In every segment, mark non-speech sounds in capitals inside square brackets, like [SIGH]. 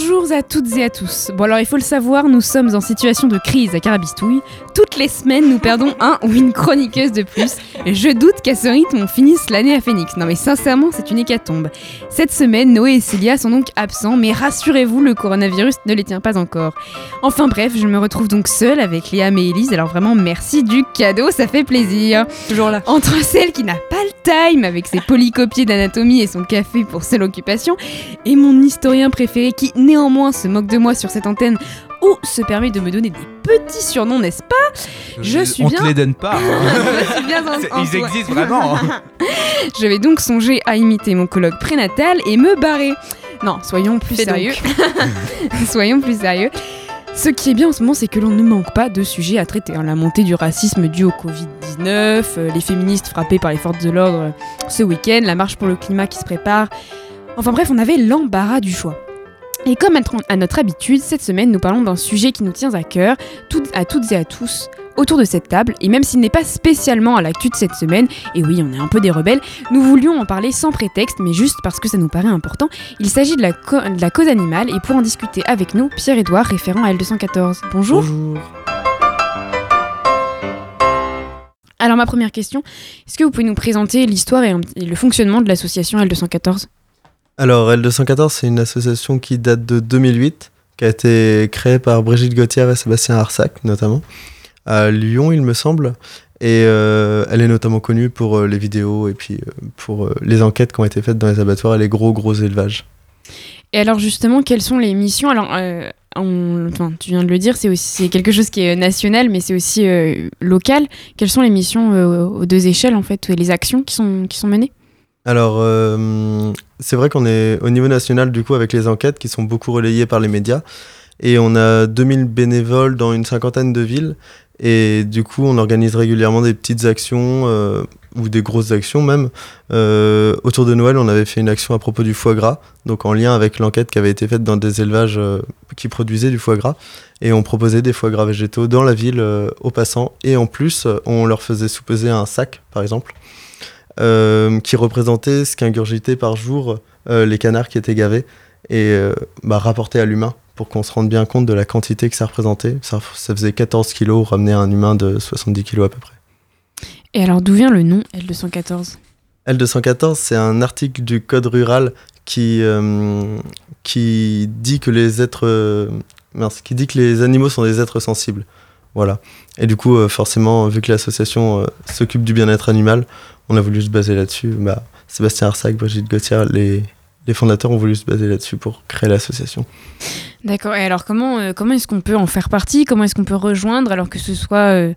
Bonjour à toutes et à tous. Bon alors il faut le savoir, nous sommes en situation de crise à Carabistouille. Toutes les semaines, nous perdons un ou une chroniqueuse de plus. Je doute qu'à ce rythme, on finisse l'année à Phoenix. Non mais sincèrement, c'est une hécatombe. Cette semaine, Noé et Célia sont donc absents, mais rassurez-vous, le coronavirus ne les tient pas encore. Enfin bref, je me retrouve donc seule avec Liam et Elise, alors vraiment merci du cadeau, ça fait plaisir. Toujours là. Entre celle qui n'a pas le time avec ses polycopiés d'anatomie et son café pour seule occupation, et mon historien préféré qui néanmoins se moque de moi sur cette antenne ou se permet de me donner des petits surnoms, n'est-ce pas? Je suis On bien. te les donne pas. hein. [LAUGHS] Je suis bien en- C'est- en Ils existent vraiment. [LAUGHS] Je vais donc songer à imiter mon colloque prénatal et me barrer. Non, soyons plus Fais sérieux. [LAUGHS] soyons plus sérieux. Ce qui est bien en ce moment, c'est que l'on ne manque pas de sujets à traiter. hein. La montée du racisme dû au Covid-19, euh, les féministes frappés par les forces de l'ordre euh, ce week-end, la marche pour le climat qui se prépare. Enfin bref, on avait l'embarras du choix. Et comme à tr- à notre habitude, cette semaine, nous parlons d'un sujet qui nous tient à cœur, à toutes et à tous, autour de cette table. Et même s'il n'est pas spécialement à l'actu de cette semaine, et oui, on est un peu des rebelles, nous voulions en parler sans prétexte, mais juste parce que ça nous paraît important. Il s'agit de, la co- de la cause animale, et pour en discuter avec nous, Pierre-Édouard, référent à L214. Bonjour. Alors ma première question, est-ce que vous pouvez nous présenter l'histoire et, et le fonctionnement de l'association L214 Alors, L214, c'est une association qui date de 2008, qui a été créée par Brigitte Gauthier et Sébastien Arsac, notamment, à Lyon, il me semble. Et euh, elle est notamment connue pour euh, les vidéos et puis euh, pour les enquêtes qui ont été faites dans les abattoirs et les gros, gros élevages. Et alors justement, quelles sont les missions? Alors, euh, on- enfin, tu viens de le dire, c'est aussi quelque chose qui est national, mais c'est aussi euh, local. Quelles sont les missions euh, aux deux échelles en fait, et les actions qui sont qui sont menées? Alors, c'est vrai qu'on est au niveau national, du coup, avec les enquêtes qui sont beaucoup relayées par les médias. Et on a 2000 bénévoles dans une cinquantaine de villes. Et du coup, on organise régulièrement des petites actions, euh, ou des grosses actions même. Euh, autour de Noël, on avait fait une action à propos du foie gras, donc en lien avec l'enquête qui avait été faite dans des élevages euh, qui produisaient du foie gras. Et on proposait des foie gras végétaux dans la ville aux passants. Et en plus, on leur faisait sous-peser un sac, par exemple qui représentait ce qu'ingurgitaient par jour les canards qui étaient gavés et bah, rapporté à l'humain pour qu'on se rende bien compte de la quantité que ça représentait. Ça, ça faisait 14 kilos ramené à un humain de 70 kilos à peu près. Et alors d'où vient le nom L214 L214, c'est un article du Code rural qui, euh, qui dit que les êtres, euh, mince, qui dit que les animaux sont des êtres sensibles. Voilà. Et du coup, euh, forcément, vu que l'association euh, s'occupe du bien-être animal, on a voulu se baser là-dessus. Bah, Sébastien Arsac, Brigitte Gauthier, les, les fondateurs ont voulu se baser là-dessus pour créer l'association. D'accord. Et alors comment euh, comment est-ce qu'on peut en faire partie? Comment est-ce qu'on peut rejoindre alors que ce soit euh,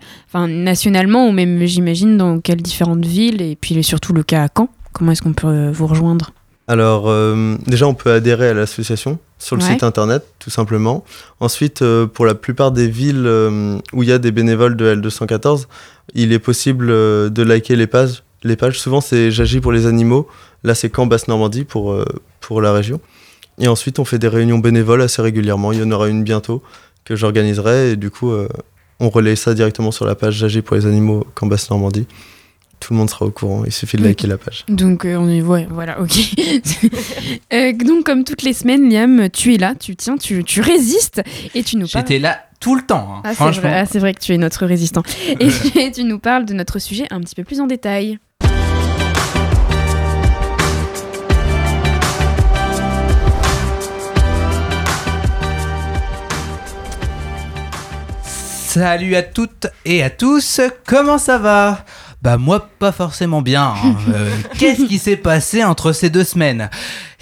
nationalement ou même j'imagine dans quelles différentes villes et puis surtout le cas à Caen? Comment est-ce qu'on peut euh, vous rejoindre? Alors, euh, déjà, on peut adhérer à l'association sur le Ouais. site internet, tout simplement. Ensuite, euh, pour la plupart des villes euh, où il y a des bénévoles de L214, il est possible de liker les pages. Les pages, souvent, c'est J'agis pour les animaux. Là, c'est Caen Basse-Normandie pour, euh, pour la région. Et ensuite, on fait des réunions bénévoles assez régulièrement. Il y en aura une bientôt que j'organiserai. Et du coup, euh, on relaye ça directement sur la page J'agis pour les animaux Caen Basse-Normandie. Tout le monde sera au courant. Il suffit de liker la page. Donc euh, on est ouais voilà ok. [LAUGHS] Euh, donc comme toutes les semaines Liam tu es là tu tiens tu, tu résistes et tu nous parles. J'étais là tout le temps. hein, Ah, c'est franchement. vrai, ah, c'est vrai que tu es notre résistant. Et [LAUGHS] tu nous parles de notre sujet un petit peu plus en détail. Salut à toutes et à tous, comment ça va? Bah moi pas forcément bien. hein. Euh, [LAUGHS] Qu'est-ce qui s'est passé entre ces deux semaines?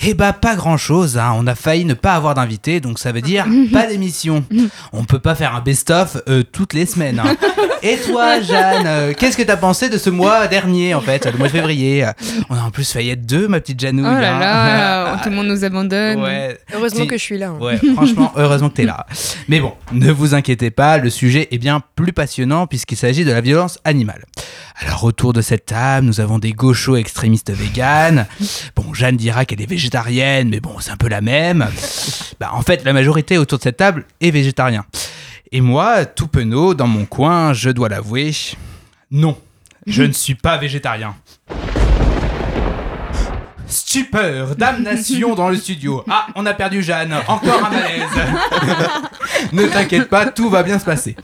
Eh bah pas grand-chose. hein. On a failli ne pas avoir d'invité, donc ça veut dire [LAUGHS] pas d'émission. On peut pas faire un best-of euh, toutes les semaines. hein. [LAUGHS] Et toi, Jeanne, euh, qu'est-ce que t'as pensé de ce mois dernier, en fait, le mois de février? On a en plus failli être deux, ma petite Janouille. Oh là hein. là, [LAUGHS] tout le monde nous abandonne. Ouais. Heureusement que je suis là. hein. Ouais, franchement, heureusement que t'es là. Mais bon, ne vous inquiétez pas, le sujet est bien plus passionnant puisqu'il s'agit de la violence animale. Alors, autour de cette table, nous avons des gauchos extrémistes véganes. Bon, Jeanne dira qu'elle est végétarienne, mais bon, c'est un peu la même. [LAUGHS] Bah, en fait, la majorité autour de cette table est végétarien. Et moi, tout penaud, dans mon coin, je dois l'avouer, non, je ne suis pas végétarien. Stupeur, damnation dans le studio. Ah, on a perdu Jeanne, encore un malaise. [LAUGHS] ne t'inquiète pas, tout va bien se passer.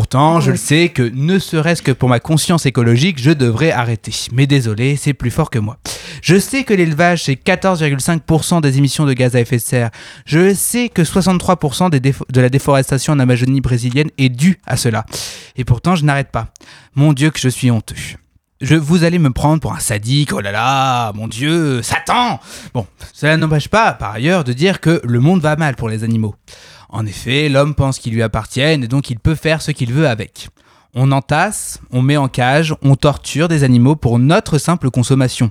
Pourtant, je le sais que ne serait-ce que pour ma conscience écologique, je devrais arrêter. Mais désolé, c'est plus fort que moi. Je sais que l'élevage, c'est 14,5% des émissions de gaz à effet de serre. Je sais que 63% des défo- de la déforestation en Amazonie brésilienne est due à cela. Et pourtant, je n'arrête pas. Mon Dieu, que je suis honteux. Je, vous allez me prendre pour un sadique, oh là là, mon Dieu, Satan Bon, cela n'empêche pas, par ailleurs, de dire que le monde va mal pour les animaux. En effet, l'homme pense qu'ils lui appartiennent et donc il peut faire ce qu'il veut avec. On entasse, on met en cage, on torture des animaux pour notre simple consommation.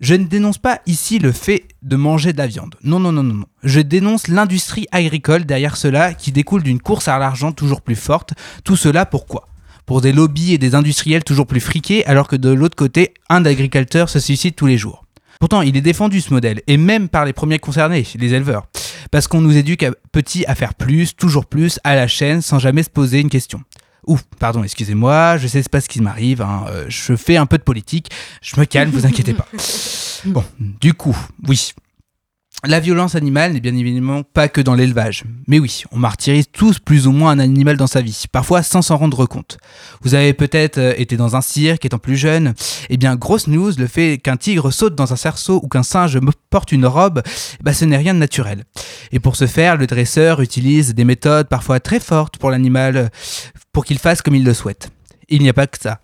Je ne dénonce pas ici le fait de manger de la viande. Non, non, non, non. Je dénonce l'industrie agricole derrière cela qui découle d'une course à l'argent toujours plus forte. Tout cela pourquoi? Pour des lobbies et des industriels toujours plus friqués alors que de l'autre côté, un agriculteur se suicide tous les jours. Pourtant, il est défendu ce modèle, et même par les premiers concernés, les éleveurs. Parce qu'on nous éduque à petit à faire plus, toujours plus, à la chaîne, sans jamais se poser une question. Ouh, pardon, excusez-moi, je sais pas ce qui m'arrive, hein, euh, je fais un peu de politique, je me calme, vous inquiétez pas. [LAUGHS] Bon, du coup, oui. La violence animale n'est bien évidemment pas que dans l'élevage. Mais oui, on martyrise tous plus ou moins un animal dans sa vie, parfois sans s'en rendre compte. Vous avez peut-être euh, été dans un cirque étant plus jeune. Eh bien, grosse news, le fait qu'un tigre saute dans un cerceau ou qu'un singe porte une robe, bah, ce n'est rien de naturel. Et pour ce faire, le dresseur utilise des méthodes parfois très fortes pour l'animal, pour qu'il fasse comme il le souhaite. Il n'y a pas que ça.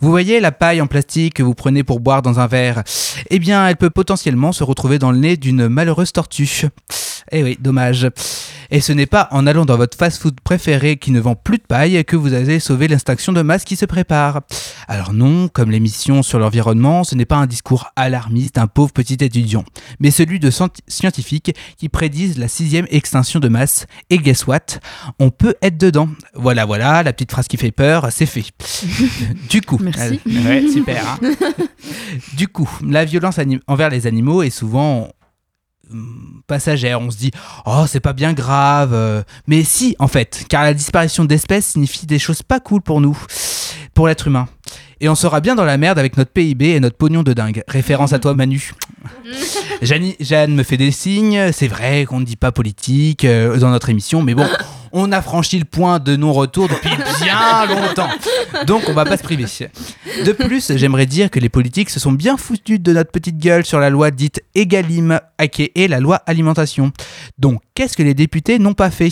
Vous voyez la paille en plastique que vous prenez pour boire dans un verre? Eh bien, elle peut potentiellement se retrouver dans le nez d'une malheureuse tortue. Eh oui, dommage. Et ce n'est pas en allant dans votre fast-food préféré qui ne vend plus de paille que vous allez sauver l'extinction de masse qui se prépare. Alors non, comme l'émission sur l'environnement, ce n'est pas un discours alarmiste d'un pauvre petit étudiant, mais celui de scient- scientifiques qui prédisent la sixième extinction de masse. Et guess what? On peut être dedans. Voilà, voilà, la petite phrase qui fait peur, c'est fait. [LAUGHS] Du coup, Merci. euh, ouais, super. hein. [LAUGHS] du coup, la violence envers les animaux est souvent passagère. On se dit, oh, c'est pas bien grave. euh. Mais si, en fait, car la disparition d'espèces signifie des choses pas cool pour nous, pour l'être humain. Et on sera bien dans la merde avec notre PIB et notre pognon de dingue. Référence à toi, Manu. [LAUGHS] Jeanne, Jeanne me fait des signes. C'est vrai qu'on ne dit pas politique euh, dans notre émission, mais bon, on a franchi le point de non-retour depuis [LAUGHS] bien longtemps. Donc on va pas se priver. De plus, j'aimerais dire que les politiques se sont bien foutus de notre petite gueule sur la loi dite Egalim, est la loi alimentation. Donc, qu'est-ce que les députés n'ont pas fait?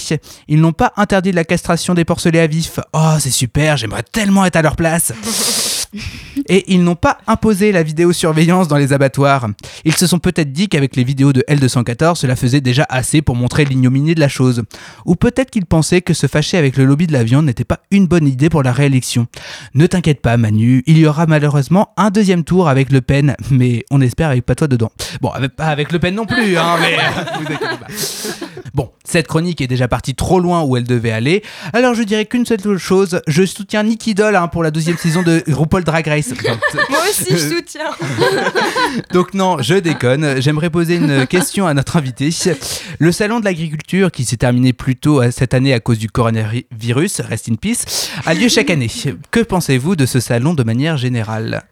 Ils n'ont pas interdit la castration des porcelets à vif. Oh, c'est super, j'aimerais tellement être à leur place. [LAUGHS] [LAUGHS] Et ils n'ont pas imposé la vidéosurveillance dans les abattoirs. Ils se sont peut-être dit qu'avec les vidéos de L214, cela faisait déjà assez pour montrer l'ignominie de la chose. Ou peut-être qu'ils pensaient que se fâcher avec le lobby de la viande n'était pas une bonne idée pour la réélection. Ne t'inquiète pas Manu, il y aura malheureusement un deuxième tour avec Le Pen, mais on espère avec pas toi dedans. Bon, avec, pas avec Le Pen non plus, hein, mais [LAUGHS] [LAUGHS] vous inquiétez pas. Bon, cette chronique est déjà partie trop loin où elle devait aller, alors je dirais qu'une seule chose, je soutiens Nicky Doll hein, pour la deuxième saison de RuPaul Drag Race. [LAUGHS] Moi aussi, je soutiens. [LAUGHS] Donc non, je déconne. J'aimerais poser une question à notre invité. Le salon de l'agriculture, qui s'est terminé plus tôt euh, cette année à cause du coronavirus, rest in peace, a lieu chaque année. Que pensez-vous de ce salon de manière générale?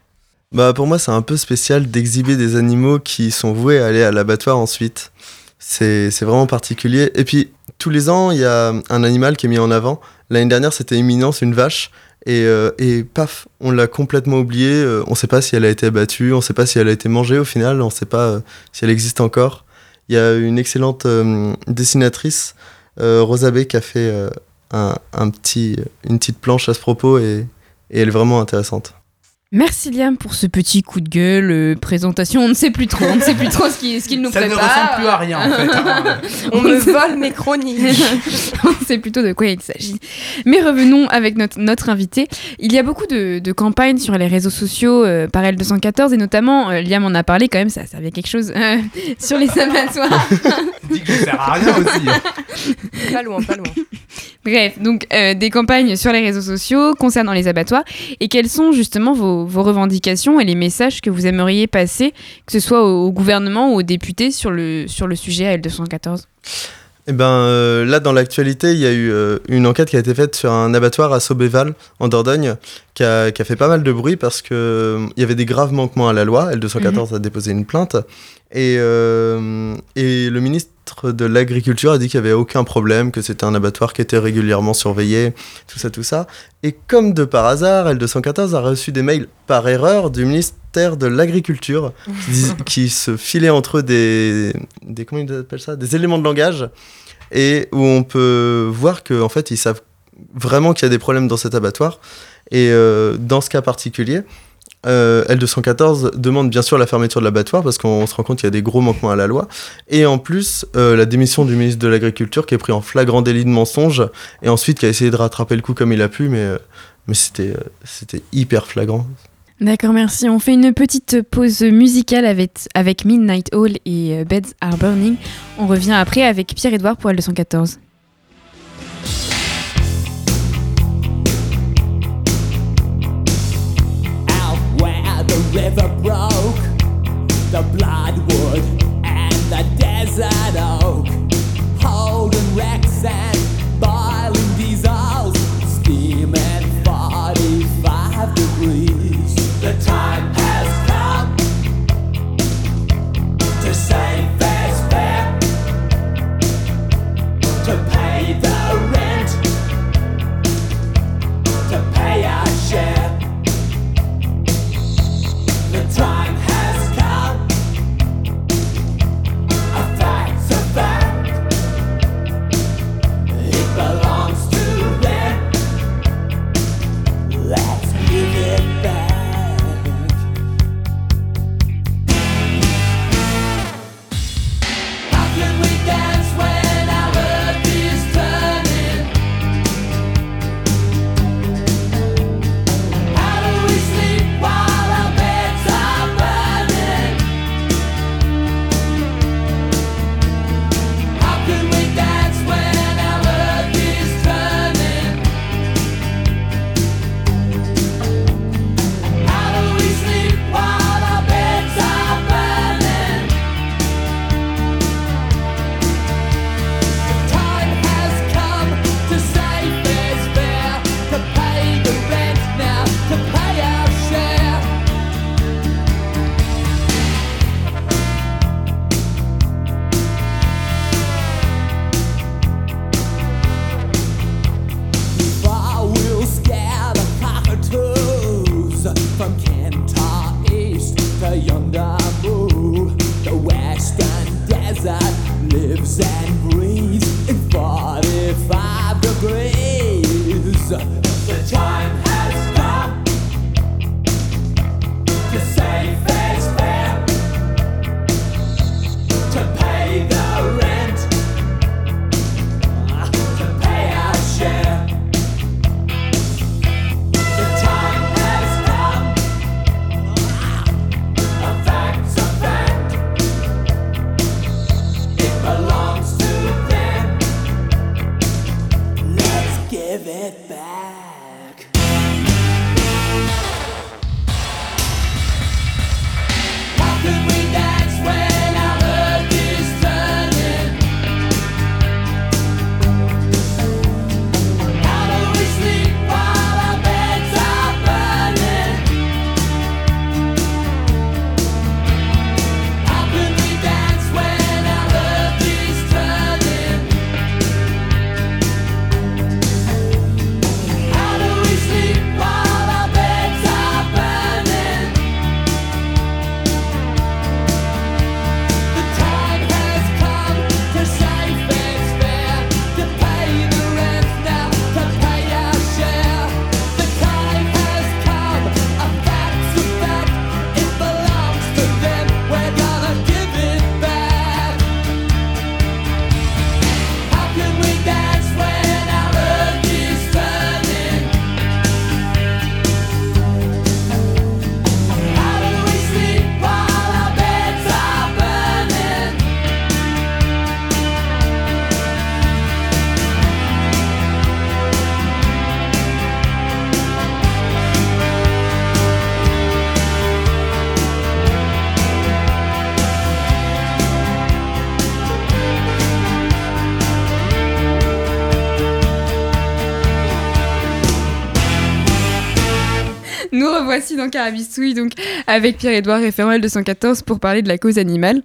Bah pour moi c'est un peu spécial d'exhiber des animaux qui sont voués à aller à l'abattoir ensuite. C'est vraiment particulier. Et puis tous les ans il y a un animal qui est mis en avant. L'année dernière c'était Éminence, une vache. Et, euh, et paf, on l'a complètement oubliée. Euh, on ne sait pas si elle a été abattue, on ne sait pas si elle a été mangée au final, on ne sait pas euh, si elle existe encore. Il y a une excellente dessinatrice, euh, Rosa B, qui a fait un, un petit, une petite planche à ce propos et, et elle est vraiment intéressante. Merci Liam pour ce petit coup de gueule, euh, présentation. On ne sait plus trop, on ne sait plus trop ce qu'il ce qu'il nous Ça ne prépare. ressemble plus à rien en fait. hein. [LAUGHS] On me vole mes chroniques. [LAUGHS] on sait plutôt de quoi il s'agit. Mais revenons avec notre, notre invité. Il y a beaucoup de, de campagnes sur les réseaux sociaux euh, par L214 et notamment, euh, Liam en a parlé quand même, ça servait à quelque chose, euh, [LAUGHS] sur les abattoirs. Dis que je sers à rien aussi. pas loin, pas loin. Bref, donc euh, des campagnes sur les réseaux sociaux concernant les abattoirs. Et quelles sont justement vos, vos revendications et les messages que vous aimeriez passer, que ce soit au, au gouvernement ou aux députés sur le, sur le sujet à L214 Eh ben, euh, là, dans l'actualité, il y a eu euh, une enquête qui a été faite sur un abattoir à Sobéval, en Dordogne, qui a, qui a fait pas mal de bruit parce que euh, il y avait des graves manquements à la loi. L214 a déposé une plainte. Et, euh, et le ministre de l'Agriculture a dit qu'il n'y avait aucun problème, que c'était un abattoir qui était régulièrement surveillé, tout ça, tout ça. Et comme de par hasard, L214 a reçu des mails par erreur du ministère de l'Agriculture qui, [LAUGHS] se filaient entre eux des, des. Comment ils appellent ça Des éléments de langage et où on peut voir qu'en en fait ils savent vraiment qu'il y a des problèmes dans cet abattoir et euh, dans ce cas particulier euh, L214 demande bien sûr la fermeture de l'abattoir parce qu'on se rend compte qu'il y a des gros manquements à la loi et en plus euh, la démission du ministre de l'agriculture qui est pris en flagrant délit de mensonge et ensuite qui a essayé de rattraper le coup comme il a pu mais, euh, mais c'était c'était hyper flagrant D'accord, merci. On fait une petite pause musicale avec, avec Midnight Hall et Beds Are Burning. On revient après avec Pierre-Edouard pour L214. The river broke, the bloodwood and the desert oak, holding wrecks and revoici dans Carabistouille, donc avec Pierre-Édouard, référent L214, pour parler de la cause animale.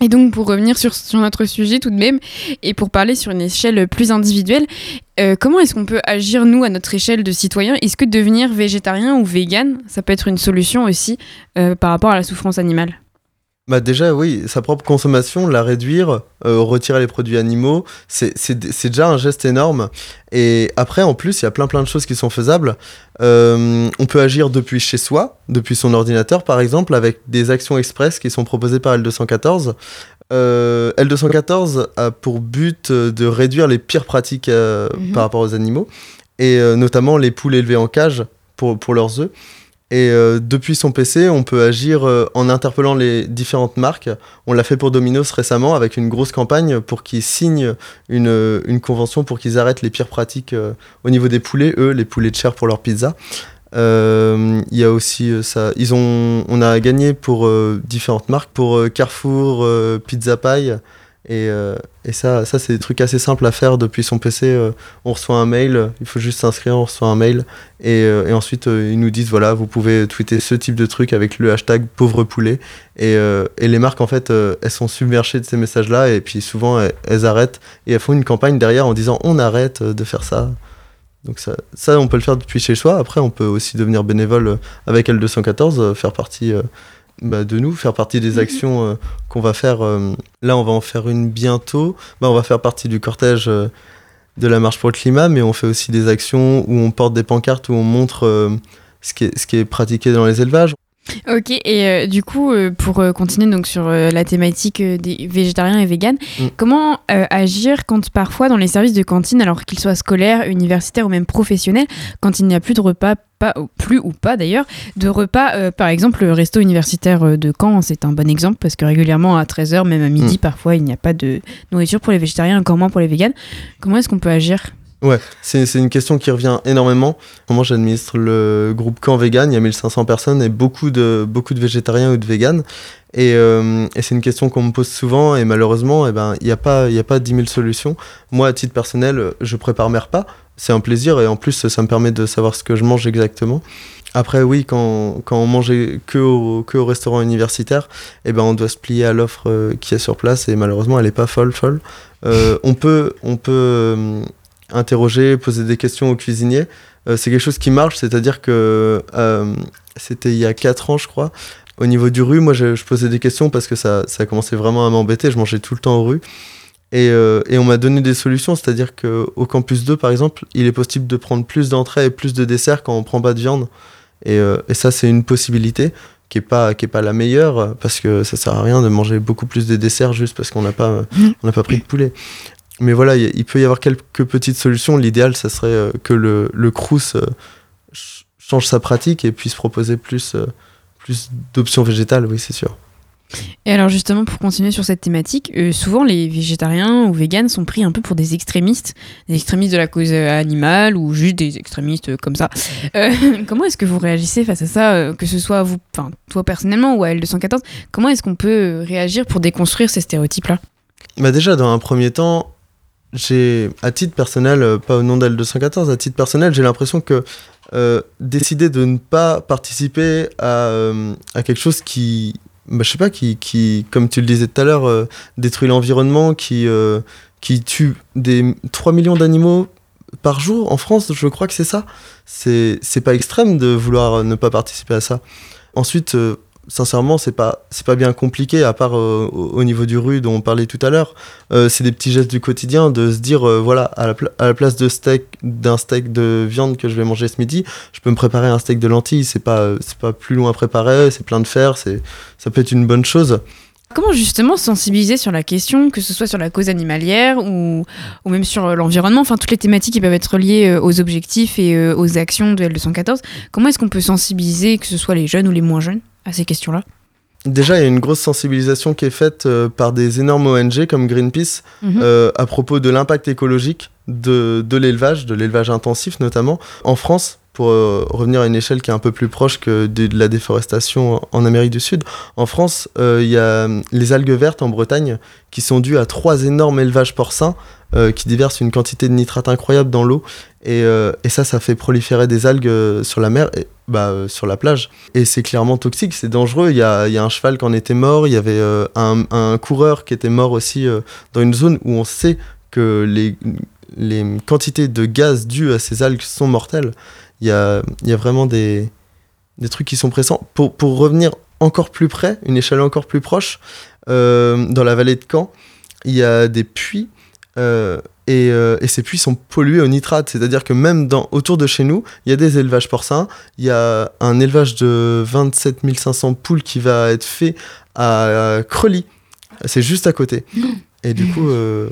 Et donc pour revenir sur, sur notre sujet tout de même, et pour parler sur une échelle plus individuelle, euh, comment est-ce qu'on peut agir, nous, à notre échelle de citoyens? Est-ce que devenir végétarien ou vegan, ça peut être une solution aussi euh, par rapport à la souffrance animale? Bah déjà, oui, sa propre consommation, la réduire, euh, retirer les produits animaux, c'est déjà un geste énorme. Et après, en plus, il y a plein plein de choses qui sont faisables. Euh, on peut agir depuis chez soi, depuis son ordinateur par exemple, avec des actions express qui sont proposées par L214. Euh, L214 a pour but de réduire les pires pratiques Mhm. par rapport aux animaux, et notamment les poules élevées en cage pour, pour leurs œufs. Et euh, depuis son PC, on peut agir euh, en interpellant les différentes marques. On l'a fait pour Domino's récemment avec une grosse campagne pour qu'ils signent une, euh, convention pour qu'ils arrêtent les pires pratiques au niveau des poulets, eux, les poulets de chair pour leur pizza. Il y a aussi ça. Ils ont, on a gagné pour différentes marques, pour Carrefour, Pizza Pie. Et, euh, et ça, ça c'est des trucs assez simples à faire depuis son PC. euh, on reçoit un mail, il faut juste s'inscrire, on reçoit un mail. Et, euh, et ensuite, ils nous disent voilà, vous pouvez tweeter ce type de truc avec le hashtag pauvre poulet. Et, et les marques, en fait, elles sont submergées de ces messages-là. Et puis souvent, elles, arrêtent. Et elles font une campagne derrière en disant on arrête de faire ça. Donc ça, ça, on peut le faire depuis chez soi. Après, on peut aussi devenir bénévole avec L214, euh, faire partie bah, de nous, faire partie des actions euh, qu'on va faire. euh, là, on va en faire une bientôt. Bah, on va faire partie du cortège euh, de la marche pour le climat, mais on fait aussi des actions où on porte des pancartes, où on montre ce, qui est, ce qui est pratiqué dans les élevages. Ok, et euh, du coup, euh, pour euh, continuer donc sur la thématique des végétariens et véganes, Mm. comment agir quand parfois dans les services de cantine, alors qu'ils soient scolaires, universitaires ou même professionnels, quand il n'y a plus de repas, pas, plus ou pas d'ailleurs, de repas, par exemple le resto universitaire de Caen, c'est un bon exemple parce que régulièrement à 13h, même à midi, Mm. parfois il n'y a pas de nourriture pour les végétariens, encore moins pour les véganes. Comment est-ce qu'on peut agir? Ouais, c'est c'est une question qui revient énormément. Moi, j'administre le groupe Camp Vegan, il y a 1500 personnes et beaucoup de, beaucoup de végétariens ou de véganes. Et, euh, c'est une question qu'on me pose souvent et malheureusement, eh ben, il n'y a, pas- a pas 10 000 solutions. Moi, à titre personnel, je prépare mes repas. C'est un plaisir et en plus, ça me permet de savoir ce que je mange exactement. Après, oui, quand, quand on mangeait que au, que au restaurant universitaire, eh ben, on doit se plier à l'offre euh, qui est sur place et malheureusement, elle n'est pas folle, folle. Euh, on peut, on peut interroger, poser des questions aux cuisiniers. Euh, c'est quelque chose qui marche, c'est-à-dire que euh, c'était il y a 4 ans, je crois. Au niveau du rue, moi, je, posais des questions parce que ça, ça commençait vraiment à m'embêter. Je mangeais tout le temps au rue. Et, euh, et on m'a donné des solutions, c'est-à-dire qu'au campus 2, par exemple, il est possible de prendre plus d'entrées et plus de desserts quand on prend pas de viande. Et, et ça, c'est une possibilité qui est pas pas la meilleure parce que ça sert à rien de manger beaucoup plus de desserts juste parce qu'on n'a pas n'a pas pris de poulet. Mais voilà, il peut y avoir quelques petites solutions. L'idéal, ça serait euh, que le, le Crous euh, ch- change sa pratique et puisse proposer plus, euh, plus d'options végétales, oui, c'est sûr. Et alors justement, pour continuer sur cette thématique, euh, souvent les végétariens ou véganes sont pris un peu pour des extrémistes, des extrémistes de la cause animale ou juste des extrémistes comme ça. Euh, [LAUGHS] comment est-ce que vous réagissez face à ça, euh, que ce soit vous, enfin toi personnellement ou à L214 Comment est-ce qu'on peut réagir pour déconstruire ces stéréotypes-là? Bah déjà, dans un premier temps, j'ai, à titre personnel, euh, pas au nom d'L214, à titre personnel, j'ai l'impression que euh, décider de ne pas participer à, euh, à quelque chose qui, bah, je sais pas, qui, qui, comme tu le disais tout à l'heure, détruit l'environnement, qui, qui tue des 3 millions d'animaux par jour en France, je crois que c'est ça. C'est, pas extrême de vouloir ne pas participer à ça. Ensuite, sincèrement, c'est pas, c'est pas bien compliqué, à part euh, au, au niveau du rue dont on parlait tout à l'heure. Euh, c'est des petits gestes du quotidien de se dire, euh, voilà, à la, place de steak, d'un steak de viande que je vais manger ce midi, je peux me préparer un steak de lentilles. C'est pas, c'est pas plus long à préparer, c'est plein de fer, c'est, ça peut être une bonne chose. Comment justement sensibiliser sur la question, que ce soit sur la cause animalière ou, ou même sur l'environnement, enfin toutes les thématiques qui peuvent être liées aux objectifs et aux actions de L214, comment est-ce qu'on peut sensibiliser, que ce soit les jeunes ou les moins jeunes, à ces questions-là Déjà, il y a une grosse sensibilisation qui est faite euh, par des énormes ONG comme Greenpeace Mhm. euh, à propos de l'impact écologique de, de l'élevage, de l'élevage intensif notamment, en France, pour euh, revenir à une échelle qui est un peu plus proche que de, de la déforestation en Amérique du Sud. En France, il y a les algues vertes en Bretagne qui sont dues à trois énormes élevages porcins qui déversent une quantité de nitrate incroyable dans l'eau Et, euh, et ça, ça fait proliférer des algues euh, sur la mer, et, bah, euh, sur la plage. Et c'est clairement toxique, c'est dangereux. Il y a, un cheval qui en était mort, il y avait un, coureur qui était mort aussi dans une zone où on sait que les, quantités de gaz dues à ces algues sont mortelles. Il y a, vraiment des, trucs qui sont pressants. Pour, revenir encore plus près, une échelle encore plus proche, dans la vallée de Caen, il y a des puits. Euh, et, euh, et ces puits sont pollués au nitrate, c'est-à-dire que même dans, autour de chez nous, il y a des élevages porcins, il y a un élevage de 27 500 poules qui va être fait à Creully, c'est juste à côté. Et du coup, euh,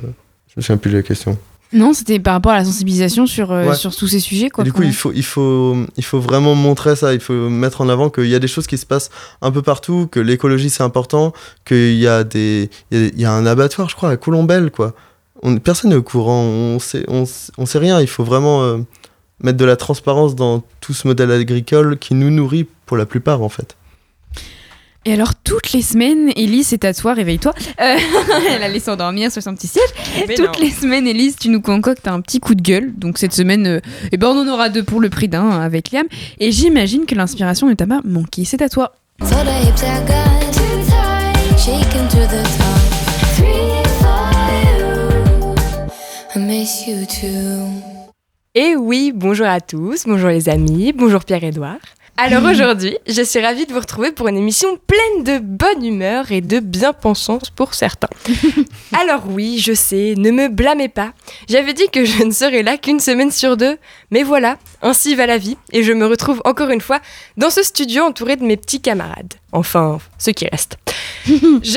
je me souviens plus de la question. Non, c'était par rapport à la sensibilisation sur, euh, Ouais. sur tous ces sujets. Quoi, Et du coup, il faut, il, faut, il faut vraiment montrer ça, il faut mettre en avant qu'il y a des choses qui se passent un peu partout, que l'écologie c'est important, qu'il y, a des- il y, a- il y a un abattoir, je crois, à Colombelle, quoi. On, personne n'est au courant, on sait, on, on sait rien, il faut vraiment euh, mettre de la transparence dans tout ce modèle agricole qui nous nourrit pour la plupart, en fait. Et alors, toutes les semaines, Élise, c'est à toi, réveille-toi. Euh, [LAUGHS] elle allait s'endormir sur son petit siège. Mais toutes non. les semaines, Élise, tu nous concoctes un petit coup de gueule. Donc, cette semaine, euh, eh ben, on en aura deux pour le prix d'un avec Liam. Et j'imagine que l'inspiration ne t'a pas manqué. C'est à toi. I miss you too. Et oui, bonjour à tous, bonjour les amis, bonjour Pierre-Édouard. Alors aujourd'hui, je suis ravie de vous retrouver pour une émission pleine de bonne humeur et de bien-pensance pour certains. [LAUGHS] Alors oui, je sais, ne me blâmez pas. J'avais dit que je ne serais là qu'une semaine sur deux, mais voilà, ainsi va la vie, et je me retrouve encore une fois dans ce studio entouré de mes petits camarades. Enfin, ceux qui restent. [LAUGHS] Je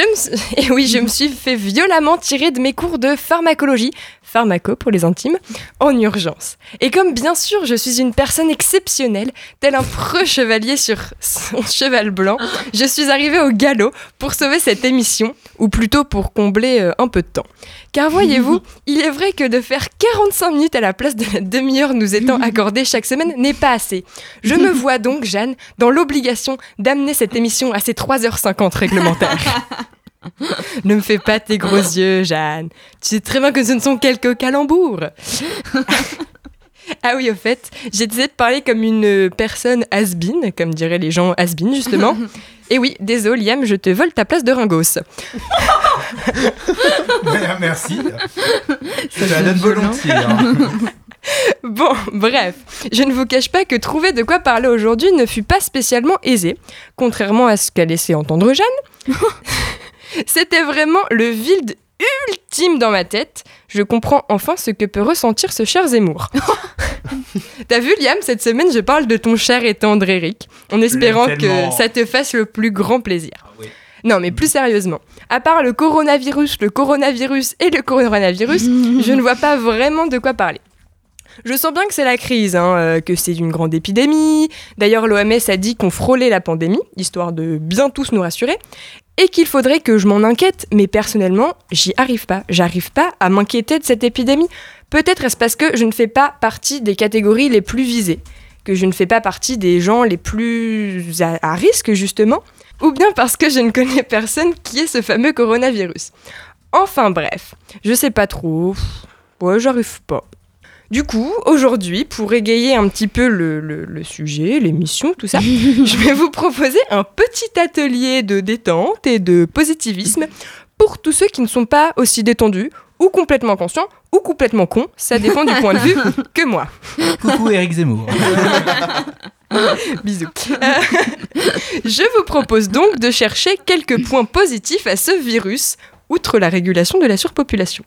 me, suis- [LAUGHS] et oui, je me suis fait violemment tirer de mes cours de pharmacologie, pharmaco pour les intimes, en urgence. Et comme bien sûr je suis une personne exceptionnelle, tel un preux chevalier sur son [LAUGHS] cheval blanc, je suis arrivée au galop pour sauver cette émission, ou plutôt pour combler euh, un peu de temps. Car voyez-vous, [LAUGHS] il est vrai que de faire 45 minutes à la place de la demi-heure nous étant accordée chaque semaine n'est pas assez. Je me vois donc, Jeanne, dans l'obligation d'amener cette émission à ses 3h50 réglementaires. [LAUGHS] [LAUGHS] ne me fais pas tes gros [LAUGHS] yeux, Jeanne. Tu sais très bien que ce ne sont quelques calembours. [LAUGHS] Ah oui, au fait, j'ai décidé de parler comme une personne has-been, comme diraient les gens has-been, justement. Et oui, désolé, Liam, je te vole ta place de ringos. Merci. Je la donne volontiers. hein. [LAUGHS] Bon, bref, je ne vous cache pas que trouver de quoi parler aujourd'hui ne fut pas spécialement aisé, contrairement à ce qu'a laissé entendre Jeanne. [LAUGHS] C'était vraiment le vide ultime dans ma tête. Je comprends enfin ce que peut ressentir ce cher Zemmour. [LAUGHS] T'as vu, Liam, cette semaine, je parle de ton cher et tendre Eric, en espérant que ça te fasse le plus grand plaisir. Non, mais plus sérieusement, à part le coronavirus, le coronavirus et le coronavirus, je ne vois pas vraiment de quoi parler. Je sens bien que c'est la crise, hein, euh, que c'est une grande épidémie. D'ailleurs, l'OMS a dit qu'on frôlait la pandémie, histoire de bien tous nous rassurer, et qu'il faudrait que je m'en inquiète. Mais personnellement, j'y arrive pas. J'arrive pas à m'inquiéter de cette épidémie. Peut-être est-ce parce que je ne fais pas partie des catégories les plus visées, que je ne fais pas partie des gens les plus à, à risque, justement, ou bien parce que je ne connais personne qui ait ce fameux coronavirus. Enfin bref, je sais pas trop. Ouais, j'arrive pas. Du coup, aujourd'hui, pour égayer un petit peu le, le- le sujet, l'émission, tout ça, [LAUGHS] je vais vous proposer un petit atelier de détente et de positivisme pour tous ceux qui ne sont pas aussi détendus ou complètement conscients ou complètement cons, ça dépend du point de vue [LAUGHS] que moi. Coucou Eric Zemmour. [LAUGHS] Bisous. Euh, je vous propose donc de chercher quelques points positifs à ce virus, outre la régulation de la surpopulation.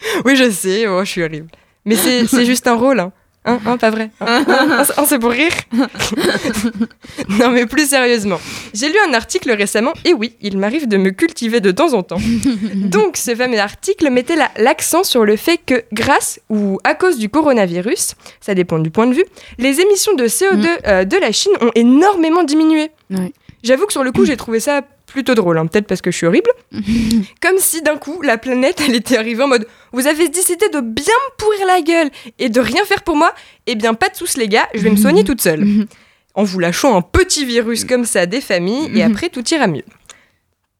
[LAUGHS] oui, je sais, oh, je suis horrible. Mais c'est juste un rôle, hein. Hein, hein, pas vrai Hein, hein, hein, C'est pour rire [LAUGHS] Non, mais plus sérieusement. J'ai lu un article récemment, et oui, il m'arrive de me cultiver de temps en temps. [LAUGHS] Donc, ce fameux article mettait la- l'accent sur le fait que, grâce ou à cause du coronavirus, ça dépend du point de vue, les émissions de CO2 euh, de la Chine ont énormément diminué. Ouais. J'avoue que sur le coup, j'ai trouvé ça plutôt drôle, hein, peut-être parce que je suis horrible. [LAUGHS] Comme si d'un coup, la planète, elle était arrivée en mode Vous avez décidé de bien me pourrir la gueule et de rien faire pour moi Eh bien, pas de soucis, les gars, je vais me soigner toute seule. [LAUGHS] En vous lâchant un petit virus comme ça des familles, et [LAUGHS] après, tout ira mieux.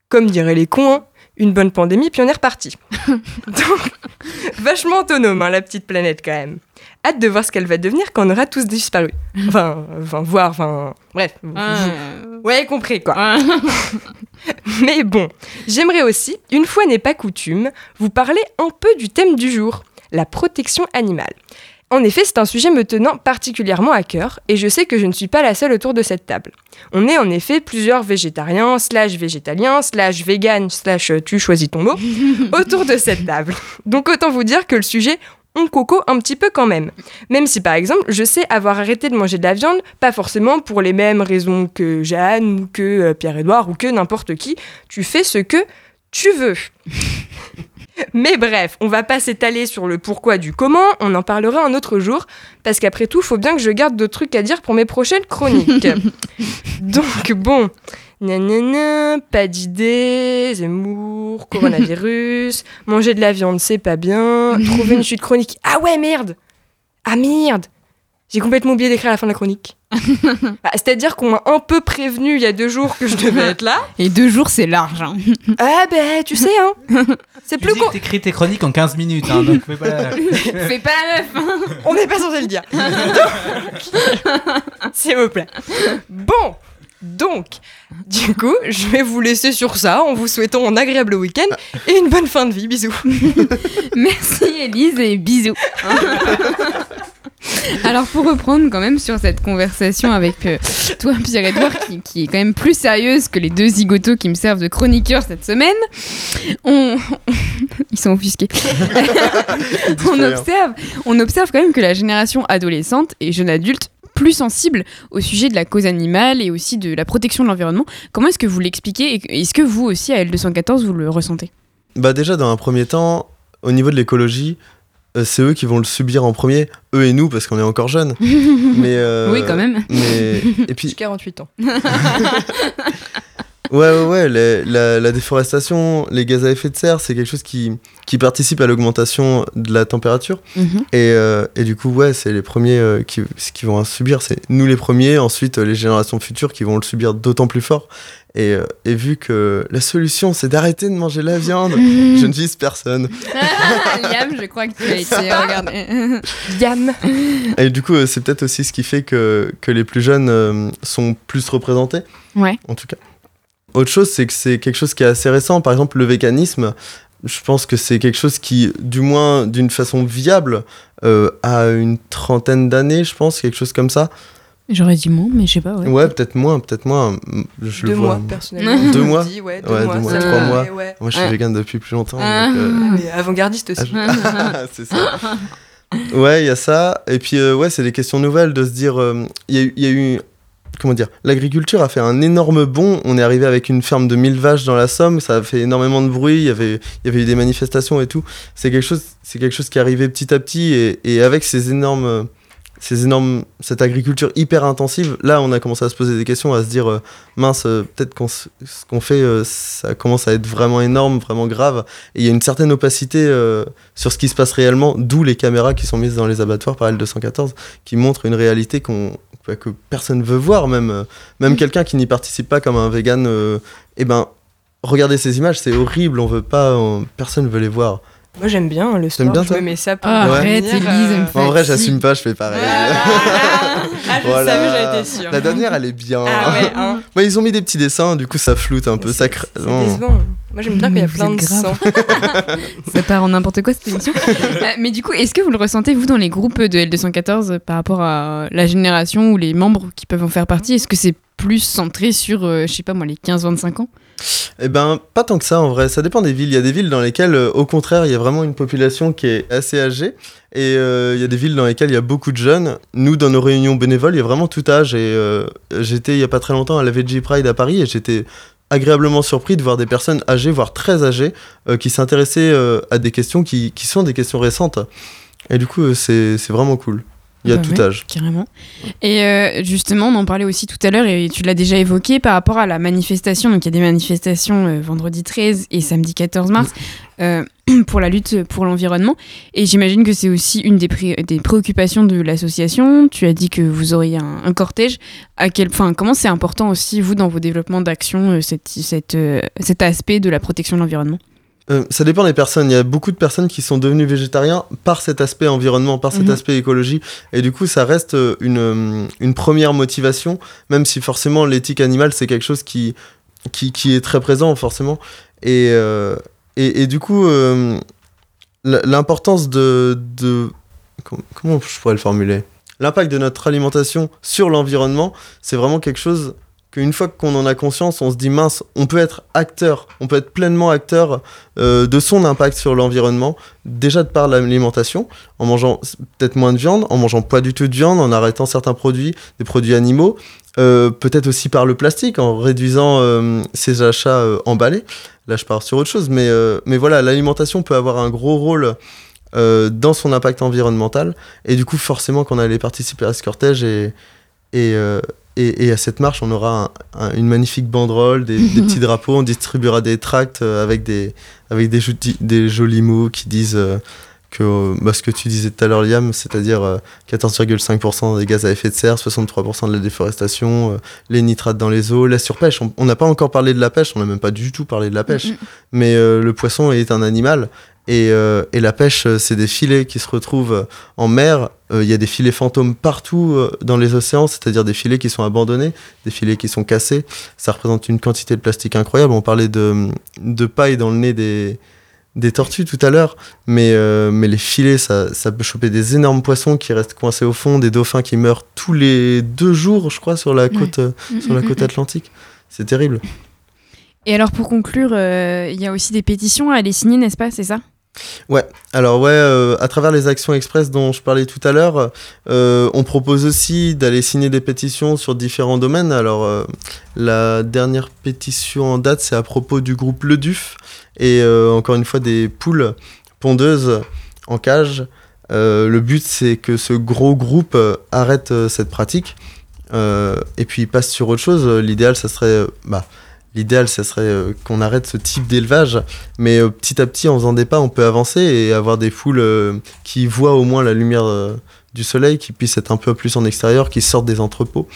Comme diraient les cons, hein, Une bonne pandémie, puis on est reparti. Donc, vachement autonome, hein, la petite planète quand même. Hâte de voir ce qu'elle va devenir quand on aura tous disparu. [LAUGHS] Enfin, enfin voir, enfin... Bref. Ouais, compris quoi. [LAUGHS] Mais bon, j'aimerais aussi, une fois n'est pas coutume, vous parler un peu du thème du jour, la protection animale. En effet, c'est un sujet me tenant particulièrement à cœur, et je sais que je ne suis pas la seule autour de cette table. On est en effet plusieurs végétariens, slash végétaliens, slash vegan, slash tu choisis ton mot, [LAUGHS] autour de cette table. Donc autant vous dire que le sujet, on coco un petit peu quand même. Même si par exemple, je sais avoir arrêté de manger de la viande, pas forcément pour les mêmes raisons que Jeanne, ou que euh, Pierre-Édouard, ou que n'importe qui, tu fais ce que tu veux. [LAUGHS] Mais bref, on va pas s'étaler sur le pourquoi du comment, on en parlera un autre jour, parce qu'après tout, faut bien que je garde d'autres trucs à dire pour mes prochaines chroniques. [LAUGHS] Donc bon, nanana, pas d'idées, Zemmour, coronavirus, [LAUGHS] manger de la viande c'est pas bien, trouver une suite chronique. Ah ouais, merde Ah merde J'ai complètement oublié d'écrire la fin de la chronique. [LAUGHS] Bah, C'est-à-dire qu'on m'a un peu prévenu il y a deux jours que je devais être là. [LAUGHS] Et deux jours, c'est large. hein. Ah ben, tu sais, hein C'est plus con... t'écris tes chroniques en 15 minutes, hein, donc fais pas la- Fais pas la meuf. hein. On n'est pas censé le dire. S'il vous plaît. Bon, donc, du coup, je vais vous laisser sur ça en vous souhaitant un agréable week-end et une bonne fin de vie. Bisous. [LAUGHS] Merci Elise et bisous. [LAUGHS] Alors pour reprendre quand même sur cette conversation avec euh, toi Pierre-Edouard qui, qui est quand même plus sérieuse que les deux zigotos qui me servent de chroniqueur cette semaine, on... [LAUGHS] ils sont offusqués. on, observe, on observe quand même que la génération adolescente et jeune adulte plus sensible au sujet de la cause animale et aussi de la protection de l'environnement. Comment est-ce que vous l'expliquez et est-ce que vous aussi à L214 vous le ressentez? Bah déjà, dans un premier temps, au niveau de l'écologie, euh, c'est eux qui vont le subir en premier, eux et nous, parce qu'on est encore jeunes. [LAUGHS] mais euh, Oui, quand même. Mais et [LAUGHS] puis J'ai 48 ans. [LAUGHS] Ouais, ouais, ouais, les- la, la déforestation, les gaz à effet de serre, c'est quelque chose qui, qui participe à l'augmentation de la température. Mhm. Et, euh, et du coup, ouais, c'est les premiers euh, qui, qui vont subir. C'est nous les premiers, ensuite euh, les générations futures qui vont le subir d'autant plus fort. Et, euh, et vu que la solution, c'est d'arrêter de manger la viande, [LAUGHS] je ne vise personne. [LAUGHS] Liam, je crois que tu as été regardé. [LAUGHS] Yam. Et du coup, c'est peut-être aussi ce qui fait que, que les plus jeunes euh, sont plus représentés. Ouais. En tout cas. Autre chose, c'est que c'est quelque chose qui est assez récent. Par exemple, le véganisme, je pense que c'est quelque chose qui, du moins d'une façon viable, euh, a une trentaine d'années, je pense, quelque chose comme ça. J'aurais dit moins, mais je sais pas. Ouais. Ouais, peut-être moins, peut-être moins. Je Deux le vois. mois, personnellement. [LAUGHS] Deux mois dis, ouais, deux Ouais, mois, deux mois, ça trois mois. ouais. Moi, je suis Ouais. vegan depuis plus longtemps. Ah. donc, euh, Mais avant-gardiste aussi. [LAUGHS] c'est ça. Ouais, il y a ça. Et puis, euh, ouais, c'est des questions nouvelles de se dire. euh, Il y, y a eu. Comment dire L'agriculture a fait un énorme bond. On est arrivé avec une ferme de 1000 vaches dans la Somme. Ça a fait énormément de bruit. Il y avait, eu des manifestations et tout. C'est quelque chose, c'est quelque chose qui arrivé petit à petit. Et, avec ces énormes. cette agriculture hyper intensive, là on a commencé à se poser des questions, à se dire euh, mince, euh, peut-être qu'on ce qu'on fait, euh, ça commence à être vraiment énorme, vraiment grave. Et il y a une certaine opacité sur ce qui se passe réellement, d'où les caméras qui sont mises dans les abattoirs par L214, qui montrent une réalité qu'on que personne veut voir, même, euh, même quelqu'un qui n'y participe pas comme un vegan, euh, eh ben, regardez ces images, c'est horrible, on veut pas, on- personne veut les voir. Moi, j'aime bien le sport. Bien, je toi me mets ça pour Ah, me arrête, elle me En vrai, j'assume pas, je fais pareil. [LAUGHS] Ah, je Voilà. savais, j'en étais sûre. La dernière, elle est bien. Ah ouais, [LAUGHS] hein. Ouais, ils ont mis des petits dessins, du coup ça floute un peu. C'est non. décevant. Moi, j'aime bien quand il y a plein de sang. [LAUGHS] Ça part en n'importe quoi cette émission. Euh, mais du coup, est-ce que vous le ressentez, vous, dans les groupes de L214 euh, par rapport à la génération ou les membres qui peuvent en faire partie? Est-ce que c'est plus centré sur, euh, je sais pas moi, les 15-25 ans? Eh ben, pas tant que ça en vrai, ça dépend des villes. Il y a des villes dans lesquelles, euh, au contraire, il y a vraiment une population qui est assez âgée. Et euh, il y a des villes dans lesquelles il y a beaucoup de jeunes. Nous, dans nos réunions bénévoles, il y a vraiment tout âge. Et euh, j'étais il y a pas très longtemps à la VG Pride à Paris et j'étais agréablement surpris de voir des personnes âgées, voire très âgées, qui s'intéressaient à des questions qui, sont des questions récentes. Et du coup, c'est vraiment cool. Il y a Bah tout ouais, âge. Carrément. Et euh, justement, on en parlait aussi tout à l'heure et tu l'as déjà évoqué par rapport à la manifestation. Donc il y a des manifestations euh, vendredi 13 et samedi 14 mars euh, [CLEARS THROAT] pour la lutte pour l'environnement. Et j'imagine que c'est aussi une des, pré- des préoccupations de l'association. Tu as dit que vous auriez un, un cortège. À quel, enfin, comment c'est important aussi, vous, dans vos développements d'action, cet aspect de la protection de l'environnement? Euh, ça dépend des personnes. Il y a beaucoup de personnes qui sont devenues végétariens par cet aspect environnement, par cet Mhm. aspect écologie. Et du coup, ça reste euh, une, euh, une première motivation, même si forcément l'éthique animale, c'est quelque chose qui, qui, qui est très présent, forcément. Et, euh, et, et du coup, euh, l'importance de, de... com- Comment je pourrais le formuler? L'impact de notre alimentation sur l'environnement, c'est vraiment quelque chose qu'une fois qu'on en a conscience, on se dit mince, on peut être acteur, on peut être pleinement acteur euh, de son impact sur l'environnement, déjà de par l'alimentation, en mangeant peut-être moins de viande, en mangeant pas du tout de viande, en arrêtant certains produits, des produits animaux, euh, peut-être aussi par le plastique, en réduisant euh, ses achats emballés. Là, je pars sur autre chose, mais, mais voilà, l'alimentation peut avoir un gros rôle dans son impact environnemental, et du coup, forcément, qu'on allait participer à ce cortège et, et, et à cette marche, on aura un- un- une magnifique banderole, des, des petits [LAUGHS] drapeaux, on distribuera des tracts euh, avec des, avec des, joli- des jolis mots qui disent euh, que euh, bah, ce que tu disais tout à l'heure, Liam, c'est-à-dire euh, 14,5% des gaz à effet de serre, 63% de la déforestation, euh, les nitrates dans les eaux, la surpêche. On- n'a pas encore parlé de la pêche, on n'a même pas du tout parlé de la pêche, Mm, mais euh, le poisson est un animal. Et, euh, et la pêche, euh, c'est des filets qui se retrouvent euh, en mer. Euh, Il y a des filets fantômes partout dans les océans, c'est-à-dire des filets qui sont abandonnés, des filets qui sont cassés. Ça représente une quantité de plastique incroyable. On parlait de, de paille dans le nez des, des tortues tout à l'heure, mais, euh, mais les filets, ça, ça peut choper des énormes poissons qui restent coincés au fond, des dauphins qui meurent tous les deux jours, je crois, sur la côte, Mm, sur la mm, côte mm. atlantique. C'est terrible. Et alors pour conclure, il y a aussi des pétitions à aller signer, n'est-ce pas? C'est ça? Ouais, alors ouais, euh, à travers les actions express dont je parlais tout à l'heure, euh, on propose aussi d'aller signer des pétitions sur différents domaines. Alors euh, la dernière pétition en date, c'est à propos du groupe Le Duf et encore une fois des poules pondeuses en cage. Le but, c'est que ce gros groupe arrête cette pratique et puis passe sur autre chose. L'idéal, ça serait, bah, l'idéal, ça serait euh, qu'on arrête ce type d'élevage. Mais euh, petit à petit, en faisant des pas, on peut avancer et avoir des poules euh, qui voient au moins la lumière du soleil, qui puissent être un peu plus en extérieur, qui sortent des entrepôts.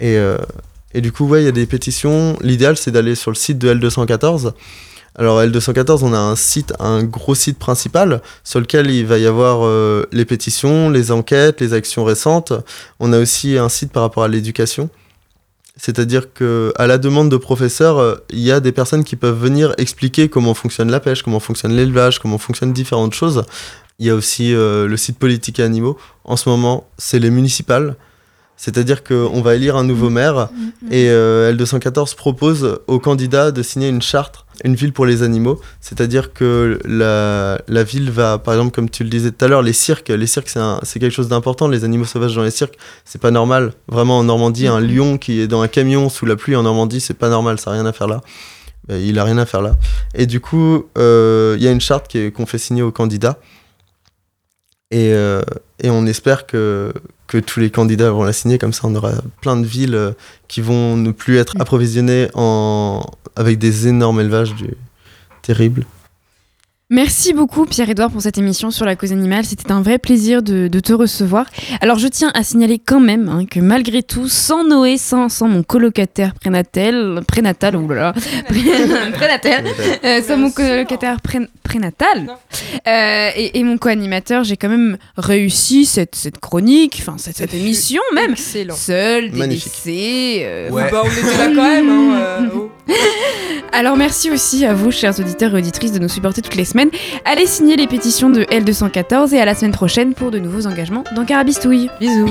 Et, du coup, ouais, il y a des pétitions. L'idéal, c'est d'aller sur le site de L214. Alors L214, on a un site, un gros site principal sur lequel il va y avoir les pétitions, les enquêtes, les actions récentes. On a aussi un site par rapport à l'éducation. C'est-à-dire que à la demande de professeurs, euh, il y a des personnes qui peuvent venir expliquer comment fonctionne la pêche, comment fonctionne l'élevage, comment fonctionnent différentes choses. Il y a aussi euh, le site politique et animaux. En ce moment, c'est les municipales. C'est-à-dire qu'on va élire un nouveau maire et euh, L214 propose aux candidats de signer une charte, une ville pour les animaux. C'est-à-dire que la, la ville va, par exemple, comme tu le disais tout à l'heure, les cirques, les cirques c'est quelque chose d'important. Les animaux sauvages dans les cirques, c'est pas normal. Vraiment en Normandie, un lion qui est dans un camion sous la pluie en Normandie, c'est pas normal, ça n'a rien à faire là. Euh, Il a rien à faire là. Et du coup, euh, il y a une charte qu'on fait signer aux candidats. Et, euh, et on espère que, que tous les candidats vont la signer, comme ça on aura plein de villes euh, qui vont ne plus être approvisionnées en... avec des énormes élevages du... terribles. Merci beaucoup Pierre-Edouard pour cette émission sur la cause animale. C'était un vrai plaisir de, de te recevoir. Alors je tiens à signaler quand même hein, que malgré tout, sans Noé, sans, sans mon colocataire prénatal, prénatal, oulala, [LAUGHS] pré- prénatal, euh, sans mon colocataire pré- prénatal euh, et, et mon co-animateur, j'ai quand même réussi cette, cette chronique, enfin cette, cette émission même, Excellent. seul, délaissé. euh, Ouais. Bah, on était là [LAUGHS] quand même. Hein, euh, oh. alors merci aussi à vous, chers auditeurs et auditrices, de nous supporter toutes les semaines. Allez signer les pétitions de L214 et à la semaine prochaine pour de nouveaux engagements dans Carabistouille. Bisous.